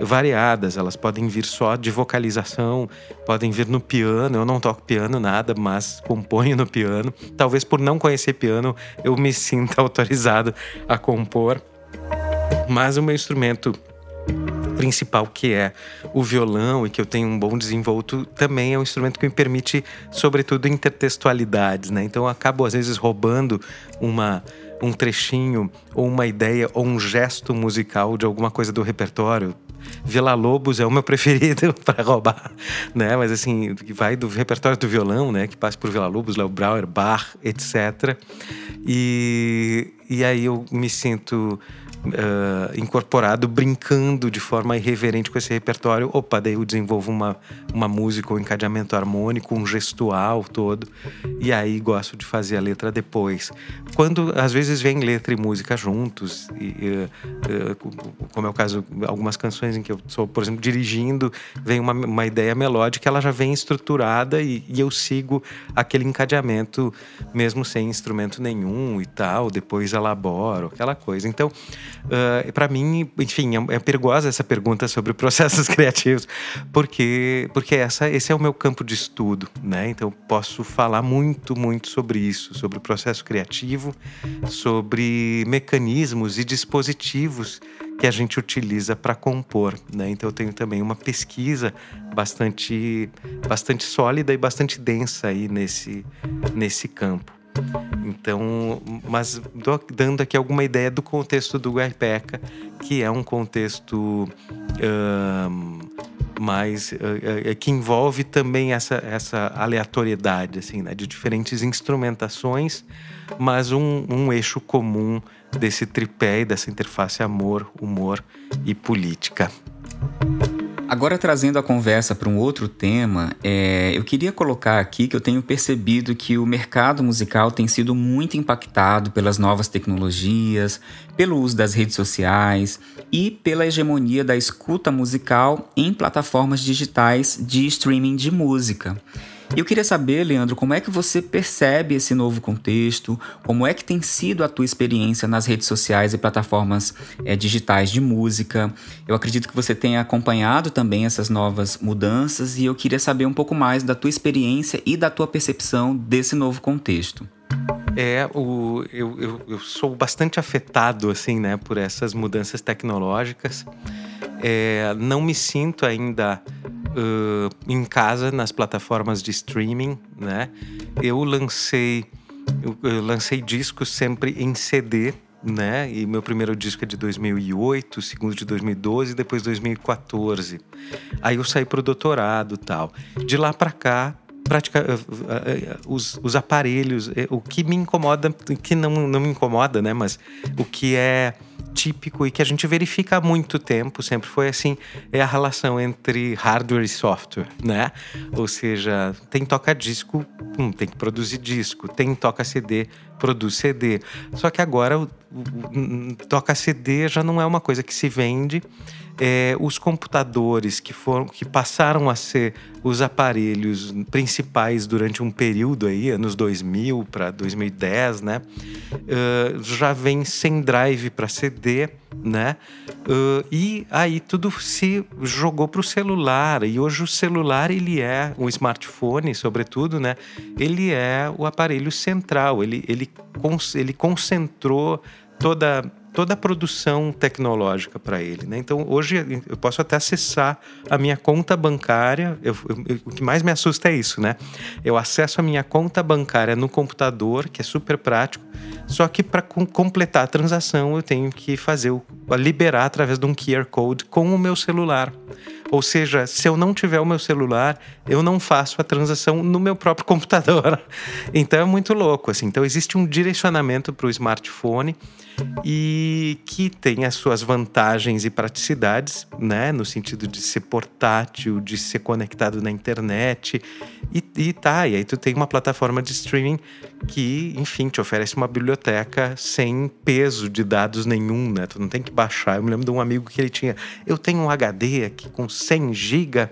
variadas. Elas podem vir só de vocalização, podem vir no piano. Eu não toco piano nada, mas componho no piano. Talvez por não conhecer piano, eu me sinta autorizado a compor. Mas o meu instrumento principal, que é o violão, e que eu tenho um bom desenvolto, também é um instrumento que me permite, sobretudo, intertextualidades, né? Então eu acabo, às vezes, roubando uma um trechinho ou uma ideia ou um gesto musical de alguma coisa do repertório. Vila Lobos é o meu preferido para roubar, né? Mas assim, que vai do repertório do violão, né? Que passa por Vila Lobos, Léo Brauer, Bach, etc. E, e aí eu me sinto uh, incorporado, brincando de forma irreverente com esse repertório. Opa, daí eu desenvolvo uma, uma música, um encadeamento harmônico, um gestual todo. E aí gosto de fazer a letra depois. Quando às vezes vem letra e música juntos, e, uh, como é o caso algumas canções em que eu sou, por exemplo, dirigindo, vem uma, uma ideia melódica, ela já vem estruturada e, e eu sigo aquele encadeamento mesmo sem instrumento nenhum e tal. Depois elaboro aquela coisa. Então Uh, ah, para mim, enfim, é, é, perigosa essa pergunta sobre processos criativos, porque porque essa esse é o meu campo de estudo, né? Então posso falar muito muito sobre isso, sobre o processo criativo, sobre mecanismos e dispositivos que a gente utiliza para compor, né? Então eu tenho também uma pesquisa bastante bastante sólida e bastante densa aí nesse nesse campo. Então, mas dando aqui alguma ideia do contexto do Guaipeca, que é um contexto mais uh, que envolve também essa, essa aleatoriedade, assim, né, de diferentes instrumentações, mas um, um eixo comum desse tripé e dessa interface amor, humor e política. Agora, trazendo a conversa para um outro tema, é, eu queria colocar aqui que eu tenho percebido que o mercado musical tem sido muito impactado pelas novas tecnologias, pelo uso das redes sociais e pela hegemonia da escuta musical em plataformas digitais de streaming de música. Eu queria saber, Leandro, como é que você percebe esse novo contexto? Como é que tem sido a tua experiência nas redes sociais e plataformas é, digitais de música? Eu acredito que você tenha acompanhado também essas novas mudanças e eu queria saber um pouco mais da tua experiência e da tua percepção desse novo contexto. É, o, eu, eu, eu sou bastante afetado, assim, né, por essas mudanças tecnológicas. É, não me sinto ainda uh, em casa nas plataformas de streaming, né? Eu lancei, eu, lancei discos sempre em CD, né? E meu primeiro disco é de 2008, o segundo de 2012, depois 2014. Aí eu saí pro doutorado, tal. De lá para cá, prática, os, os aparelhos, o que me incomoda, que não, não me incomoda, né? Mas o que é típico e que a gente verifica há muito tempo, sempre foi assim, é a relação entre hardware e software, né? Ou seja, tem toca disco, hum, tem que produzir disco, tem toca CD, produz CD. Só que agora o, o, o, toca CD já não é uma coisa que se vende é, os computadores que foram que passaram a ser os aparelhos principais durante um período aí, anos 2000 para 2010, né? Uh, já vem sem drive para CD, né? Uh, e aí tudo se jogou para o celular e hoje o celular ele é o smartphone, sobretudo, né? Ele é o aparelho central. Ele ele, ele concentrou toda toda a produção tecnológica para ele. Né? Então, hoje eu posso até acessar a minha conta bancária. Eu, eu, o que mais me assusta é isso, né? Eu acesso a minha conta bancária no computador, que é super prático, só que para completar a transação eu tenho que fazer, o, liberar através de um QR Code com o meu celular. Ou seja, se eu não tiver o meu celular, eu não faço a transação no meu próprio computador. Então é muito louco, assim. Então existe um direcionamento para o smartphone e que tem as suas vantagens e praticidades, né, no sentido de ser portátil, de ser conectado na internet e, e tá, e aí tu tem uma plataforma de streaming que, enfim, te oferece uma biblioteca sem peso de dados nenhum, né, tu não tem que baixar. Eu me lembro de um amigo que ele tinha, eu tenho um HD aqui com 100 GB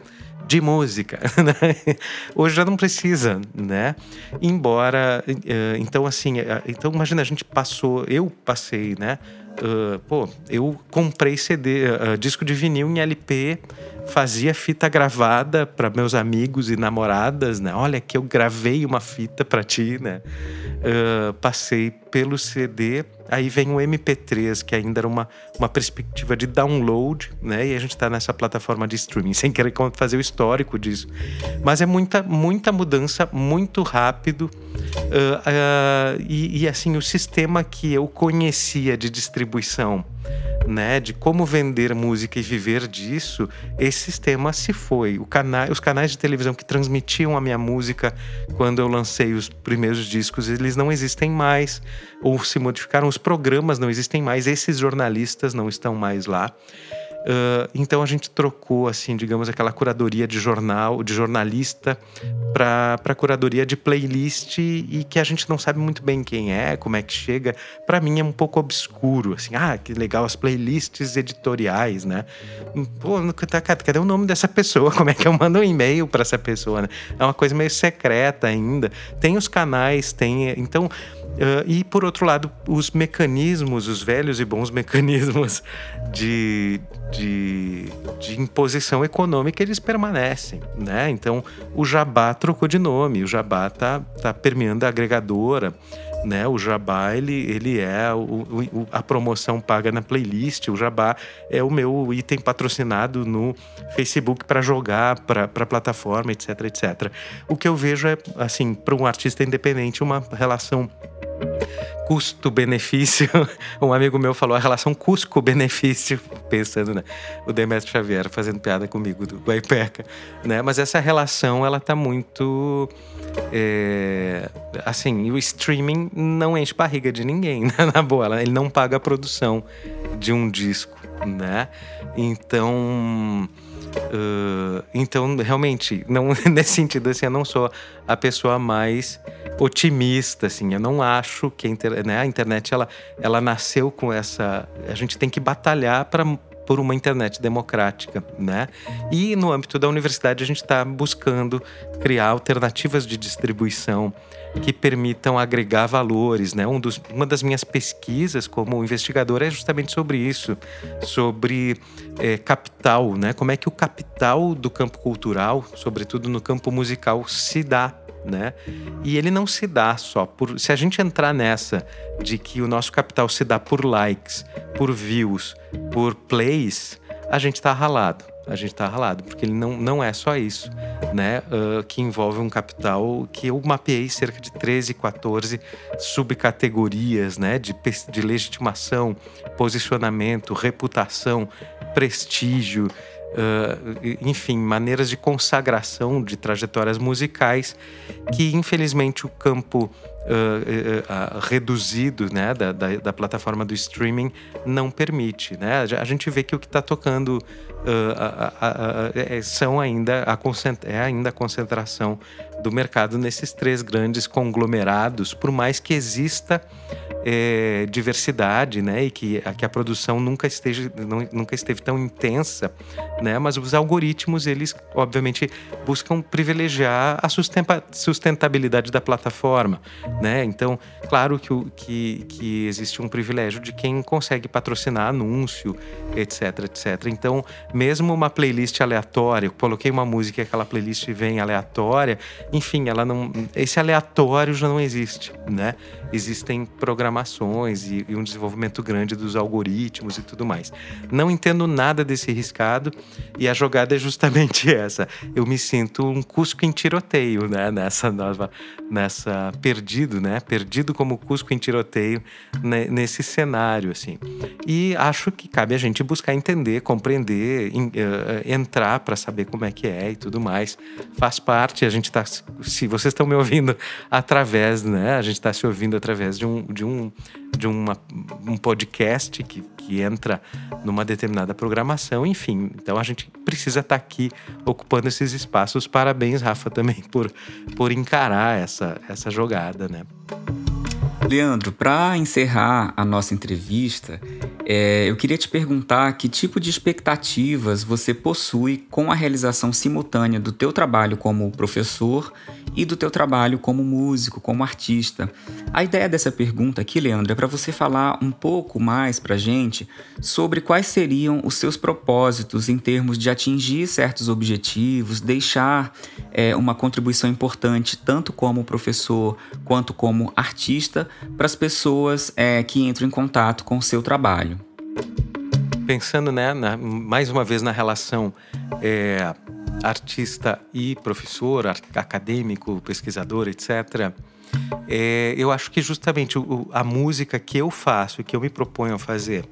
de música. Né? Hoje já não precisa, né? Embora, uh, então assim, uh, então imagina a gente passou, eu passei, né? Uh, pô, eu comprei CD, disco de vinil em LP, fazia fita gravada para meus amigos e namoradas, né? Olha que eu gravei uma fita para ti, né? passei pelo CD Aí vem o MP3, que ainda era uma, uma perspectiva de download, né? E a gente está nessa plataforma de streaming, sem querer fazer o histórico disso. Mas é muita, muita mudança, muito rápido. Uh, uh, e, e, assim, o sistema que eu conhecia de distribuição né, de como vender música e viver disso, esse sistema se foi. Cana os canais de televisão que transmitiam a minha música quando eu lancei os primeiros discos, eles não existem mais, ou se modificaram, os programas não existem mais, esses jornalistas não estão mais lá. Uh, então a gente trocou, assim, digamos, aquela curadoria de jornal, de jornalista, para curadoria de playlist e que a gente não sabe muito bem quem é, como é que chega. Para mim é um pouco obscuro, assim, ah, que legal as playlists editoriais, né? Pô, cadê o nome dessa pessoa? Como é que eu mando um e-mail para essa pessoa? Né? É uma coisa meio secreta ainda. Tem os canais, tem. Então Uh, e, por outro lado, os mecanismos, os velhos e bons mecanismos de, de, de, imposição econômica, eles permanecem. Né? Então, o Jabá trocou de nome, o Jabá está tá permeando a agregadora. Né? O Jabá ele, ele é o, o, a promoção paga na playlist. O Jabá é o meu item patrocinado no Facebook para jogar para a plataforma, etc, etc. O que eu vejo é assim para um artista independente uma relação custo-benefício. Um amigo meu falou a relação custo-benefício, pensando, né? O Demetrio Xavier fazendo piada comigo do Guaipeca, né? Mas essa relação, ela tá muito. É, assim, o streaming não enche barriga de ninguém, né? na boa. Ele não paga a produção de um disco, né? Então. Uh, então, realmente, não, nesse sentido, assim, eu não sou a pessoa mais otimista, assim. Eu não acho que a, inter, né, a internet ela, ela nasceu com essa. A gente tem que batalhar para por uma internet democrática, né? E no âmbito da universidade a gente está buscando criar alternativas de distribuição que permitam agregar valores, né? Um dos, uma das minhas pesquisas como investigador é justamente sobre isso, sobre é, capital, né? Como é que o capital do campo cultural, sobretudo no campo musical, se dá né? E ele não se dá só por. Se a gente entrar nessa de que o nosso capital se dá por likes, por views, por plays, a gente está ralado. A gente está ralado, porque ele não, não é só isso, né? Uh, que envolve um capital que eu mapeei cerca de 13, 14 subcategorias, né? De, de legitimação, posicionamento, reputação, prestígio, Uh, enfim, maneiras de consagração de trajetórias musicais que, infelizmente, o campo uh, uh, reduzido né, da, da, da, plataforma do streaming não permite. Né? A gente vê que o que está tocando é, são ainda a, é ainda a concentração do mercado nesses três grandes conglomerados, por mais que exista é, diversidade, né, e que, que a produção nunca esteja, não, nunca esteve tão intensa, né, mas os algoritmos eles obviamente buscam privilegiar a sustentabilidade da plataforma, né, então claro que, que, que existe um privilégio de quem consegue patrocinar anúncio, etc, etc. Então mesmo uma playlist aleatória, eu coloquei uma música e aquela playlist vem aleatória, enfim, ela não, esse aleatório já não existe, né? Existem programações e, e, um desenvolvimento grande dos algoritmos e tudo mais. Não entendo nada desse riscado e a jogada é justamente essa. Eu me sinto um Cusco em tiroteio, né? Nessa nova, nessa perdido, né? Perdido como Cusco em tiroteio né? nesse cenário, assim. E acho que cabe a gente buscar entender, compreender, in, uh, entrar para saber como é que é e tudo mais. Faz parte. A gente está, se vocês estão me ouvindo através, né? A gente está se ouvindo através de um, de um de uma, um podcast que, que entra numa determinada programação, enfim. Então a gente precisa estar tá aqui ocupando esses espaços. Parabéns, Rafa, também por, por encarar essa, essa jogada, né? Leandro, para encerrar a nossa entrevista, é, eu queria te perguntar que tipo de expectativas você possui com a realização simultânea do teu trabalho como professor e do teu trabalho como músico, como artista. A ideia dessa pergunta aqui, Leandro, é para você falar um pouco mais para gente sobre quais seriam os seus propósitos em termos de atingir certos objetivos, deixar é, uma contribuição importante tanto como professor quanto como artista para as pessoas é, que entram em contato com o seu trabalho. Pensando, né, na, mais uma vez na relação é, artista e professor, acadêmico, pesquisador, etc., é, eu acho que justamente o, a música que eu faço, que eu me proponho a fazer,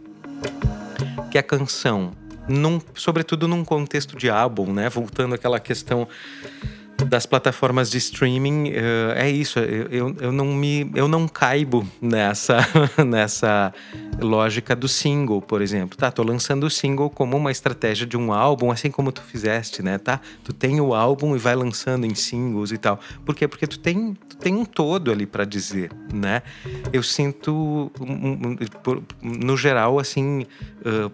que é a canção, num, sobretudo num contexto de álbum, né? Voltando àquela questão das plataformas de streaming uh, é isso. Eu, eu, não me, eu não caibo nessa, nessa lógica do single, por exemplo. Tá, tô lançando o single como uma estratégia de um álbum, assim como tu fizeste, né? Tá, tu tem o álbum e vai lançando em singles e tal. Por quê? Porque tu tem, tu tem um todo ali para dizer, né? Eu sinto, no geral, assim. Uh,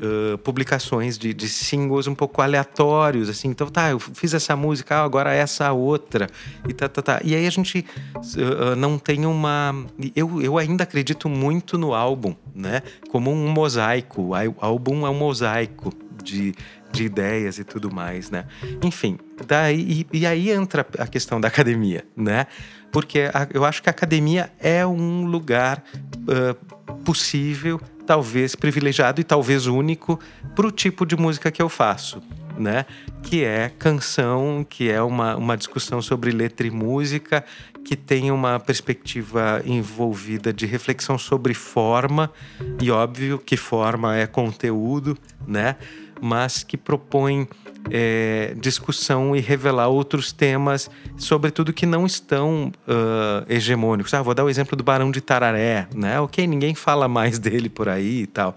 uh, publicações de, de, singles um pouco aleatórios, assim. Então, tá, eu fiz essa música, ah, agora essa outra. E tá, tá, tá. E aí a gente uh, não tem uma. Eu, eu ainda acredito muito no álbum, né? Como um mosaico. O álbum é um mosaico de, de ideias e tudo mais, né? Enfim, daí, e, e aí entra a questão da academia, né? Porque a, eu acho que a academia é um lugar uh, possível talvez privilegiado e talvez único para o tipo de música que eu faço, né? Que é canção, que é uma, uma discussão sobre letra e música, que tem uma perspectiva envolvida de reflexão sobre forma, e óbvio que forma é conteúdo, né? Mas que propõe é, discussão e revelar outros temas, sobretudo que não estão uh, hegemônicos. Ah, vou dar o exemplo do Barão de Tararé, né? Ok, ninguém fala mais dele por aí e tal.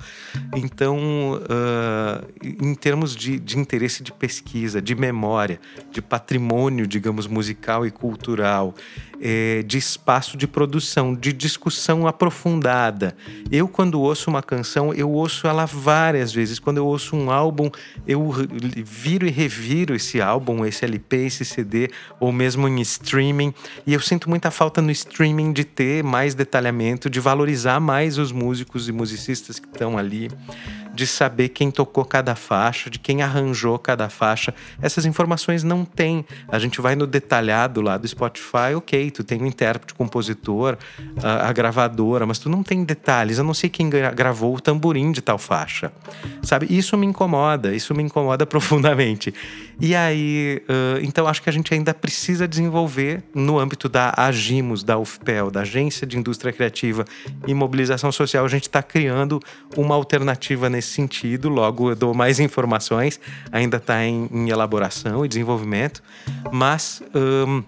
Então, uh, em termos de, de interesse de pesquisa, de memória, de patrimônio, digamos, musical e cultural, é, de espaço de produção, de discussão aprofundada. Eu, quando ouço uma canção, eu ouço ela várias vezes. Quando eu ouço um álbum, eu viro e reviro esse álbum, esse LP, esse CD, ou mesmo em streaming. E eu sinto muita falta no streaming de ter mais detalhamento, de valorizar mais os músicos e musicistas que estão ali de saber quem tocou cada faixa, de quem arranjou cada faixa. Essas informações não tem. A gente vai no detalhado lá do Spotify, ok, tu tem o intérprete, o compositor, a, a, gravadora, mas tu não tem detalhes. Eu não sei quem gra gravou o tamborim de tal faixa, sabe? Isso me incomoda, isso me incomoda profundamente. E aí, uh, então acho que a gente ainda precisa desenvolver no âmbito da Agimos, da UFPEL, da Agência de Indústria Criativa e Mobilização Social, a gente está criando uma alternativa nesse sentido. Logo, eu dou mais informações, ainda está em, em, elaboração e desenvolvimento, mas. Um,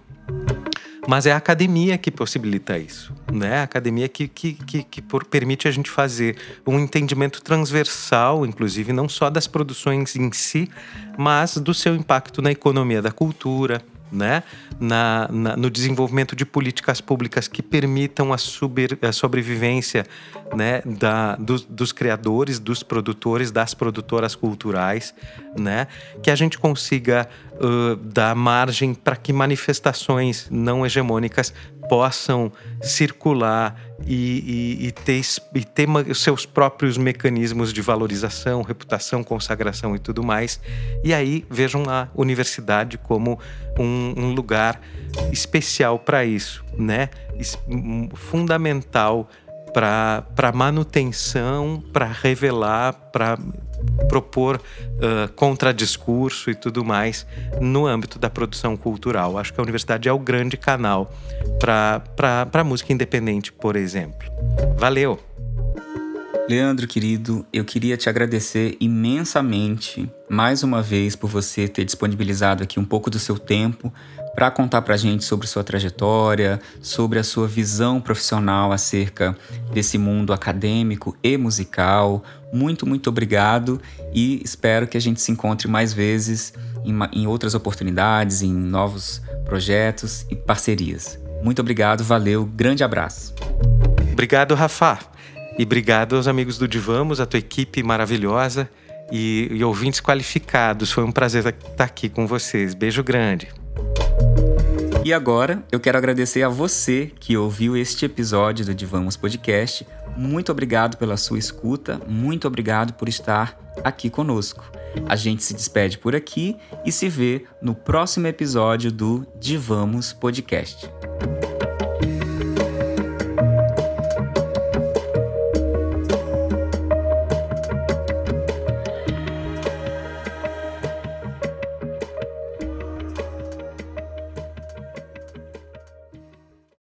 mas é a academia que possibilita isso, né? A academia que, que, que, que por, permite a gente fazer um entendimento transversal, inclusive, não só das produções em si, mas do seu impacto na economia da cultura, né? Na, na, no desenvolvimento de políticas públicas que permitam a, super, a sobrevivência né? da, do, dos criadores, dos produtores, das produtoras culturais, né? que a gente consiga uh, dar margem para que manifestações não hegemônicas possam circular e, e, e ter, e ter seus próprios mecanismos de valorização, reputação, consagração e tudo mais. E aí vejam a universidade como um, um lugar especial para isso, né? Fundamental para manutenção, para revelar, para propor uh, contradiscurso e tudo mais no âmbito da produção cultural. Acho que a universidade é o grande canal para a música independente, por exemplo. Valeu! Leandro, querido, eu queria te agradecer imensamente mais uma vez por você ter disponibilizado aqui um pouco do seu tempo para contar para a gente sobre sua trajetória, sobre a sua visão profissional acerca desse mundo acadêmico e musical. Muito, muito obrigado e espero que a gente se encontre mais vezes em, em outras oportunidades, em novos projetos e parcerias. Muito obrigado, valeu, grande abraço. Obrigado, Rafa. E obrigado aos amigos do Divamos, a tua equipe maravilhosa e, e ouvintes qualificados. Foi um prazer estar aqui com vocês. Beijo grande. E agora eu quero agradecer a você que ouviu este episódio do Divamos Podcast. Muito obrigado pela sua escuta, muito obrigado por estar aqui conosco. A gente se despede por aqui e se vê no próximo episódio do Divamos Podcast.